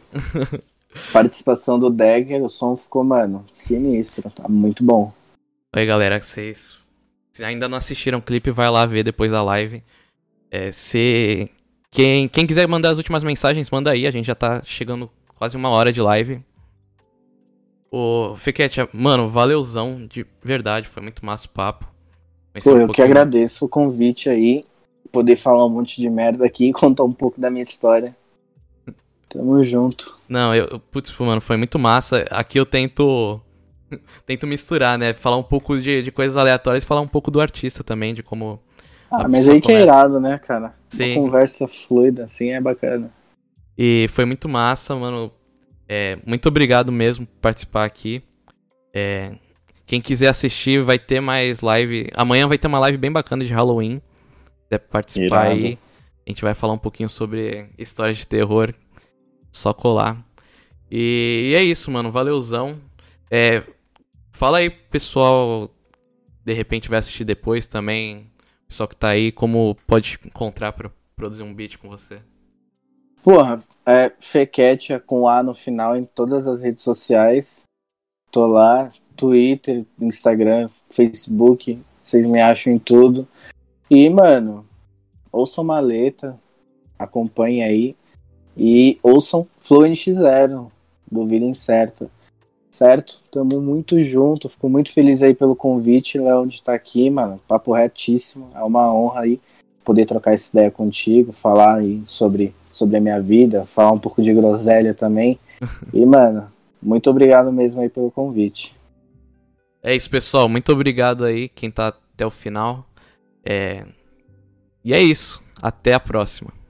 Participação do Dagger, o som ficou, mano, sinistro. Tá muito bom. Oi, galera, vocês se ainda não assistiram o clipe, vai lá ver depois da live. É, se quem, quem quiser mandar as últimas mensagens, manda aí. A gente já tá chegando quase uma hora de live. Ô, Fequete, mano, valeuzão, de verdade, foi muito massa o papo. Pô, um eu que agradeço o convite aí, poder falar um monte de merda aqui e contar um pouco da minha história. Tamo junto. Não, eu, putz, mano, foi muito massa. Aqui eu tento tento misturar, né? Falar um pouco de, de coisas aleatórias e falar um pouco do artista também, de como ah, mas aí que é irado, né, cara? Sim. Uma conversa fluida, assim, é bacana. E foi muito massa, mano. É, muito obrigado mesmo por participar aqui. É, quem quiser assistir, vai ter mais live. Amanhã vai ter uma live bem bacana de Halloween. Deve participar irado. aí. A gente vai falar um pouquinho sobre histórias de terror. Só colar. E, e é isso, mano. Valeuzão. É, fala aí, pessoal. De repente vai assistir depois também pessoal que tá aí, como pode encontrar para produzir um beat com você? Porra, é Fequetia com A no final em todas as redes sociais. Tô lá, Twitter, Instagram, Facebook, vocês me acham em tudo. E, mano, ouçam Maleta, acompanhem aí. E ouçam Flow NX0, do Vida Incerta certo? Tamo muito junto, fico muito feliz aí pelo convite, Léo, de estar tá aqui, mano. Papo retíssimo, é uma honra aí poder trocar essa ideia contigo, falar aí sobre, sobre a minha vida, falar um pouco de groselha também. E, mano, muito obrigado mesmo aí pelo convite. É isso, pessoal. Muito obrigado aí, quem tá até o final. É... E é isso. Até a próxima.